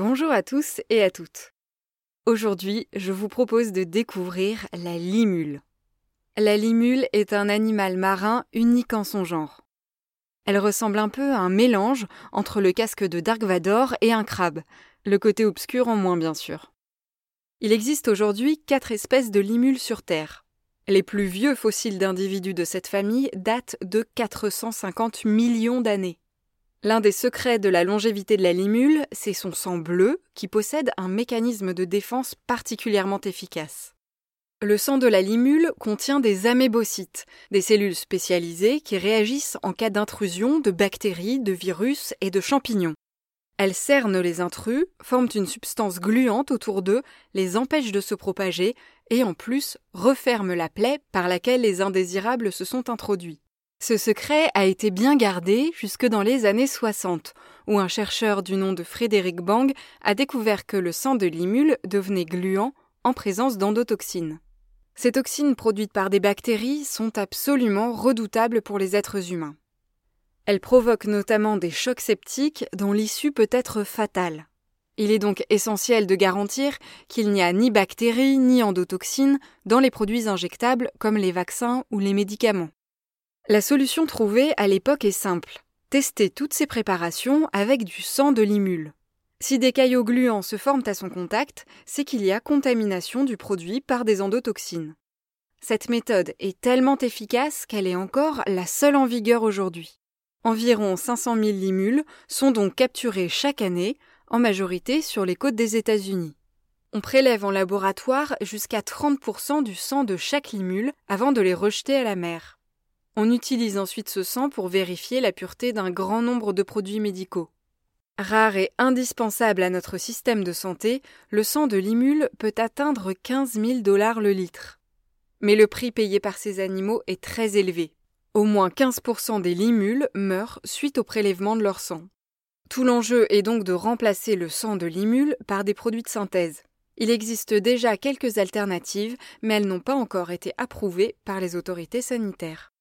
Bonjour à tous et à toutes. Aujourd'hui, je vous propose de découvrir la limule. La limule est un animal marin unique en son genre. Elle ressemble un peu à un mélange entre le casque de Dark Vador et un crabe, le côté obscur en moins bien sûr. Il existe aujourd'hui quatre espèces de limules sur Terre. Les plus vieux fossiles d'individus de cette famille datent de 450 millions d'années. L'un des secrets de la longévité de la limule, c'est son sang bleu qui possède un mécanisme de défense particulièrement efficace. Le sang de la limule contient des amébocytes, des cellules spécialisées qui réagissent en cas d'intrusion de bactéries, de virus et de champignons. Elles cernent les intrus, forment une substance gluante autour d'eux, les empêchent de se propager et en plus referment la plaie par laquelle les indésirables se sont introduits. Ce secret a été bien gardé jusque dans les années 60, où un chercheur du nom de Frédéric Bang a découvert que le sang de limule devenait gluant en présence d'endotoxines. Ces toxines produites par des bactéries sont absolument redoutables pour les êtres humains. Elles provoquent notamment des chocs septiques dont l'issue peut être fatale. Il est donc essentiel de garantir qu'il n'y a ni bactéries ni endotoxines dans les produits injectables comme les vaccins ou les médicaments. La solution trouvée à l'époque est simple. Tester toutes ces préparations avec du sang de limule. Si des caillots gluants se forment à son contact, c'est qu'il y a contamination du produit par des endotoxines. Cette méthode est tellement efficace qu'elle est encore la seule en vigueur aujourd'hui. Environ 500 000 limules sont donc capturées chaque année, en majorité sur les côtes des États-Unis. On prélève en laboratoire jusqu'à 30% du sang de chaque limule avant de les rejeter à la mer. On utilise ensuite ce sang pour vérifier la pureté d'un grand nombre de produits médicaux. Rare et indispensable à notre système de santé, le sang de limule peut atteindre 15 000 dollars le litre. Mais le prix payé par ces animaux est très élevé. Au moins 15% des limules meurent suite au prélèvement de leur sang. Tout l'enjeu est donc de remplacer le sang de limule par des produits de synthèse. Il existe déjà quelques alternatives, mais elles n'ont pas encore été approuvées par les autorités sanitaires.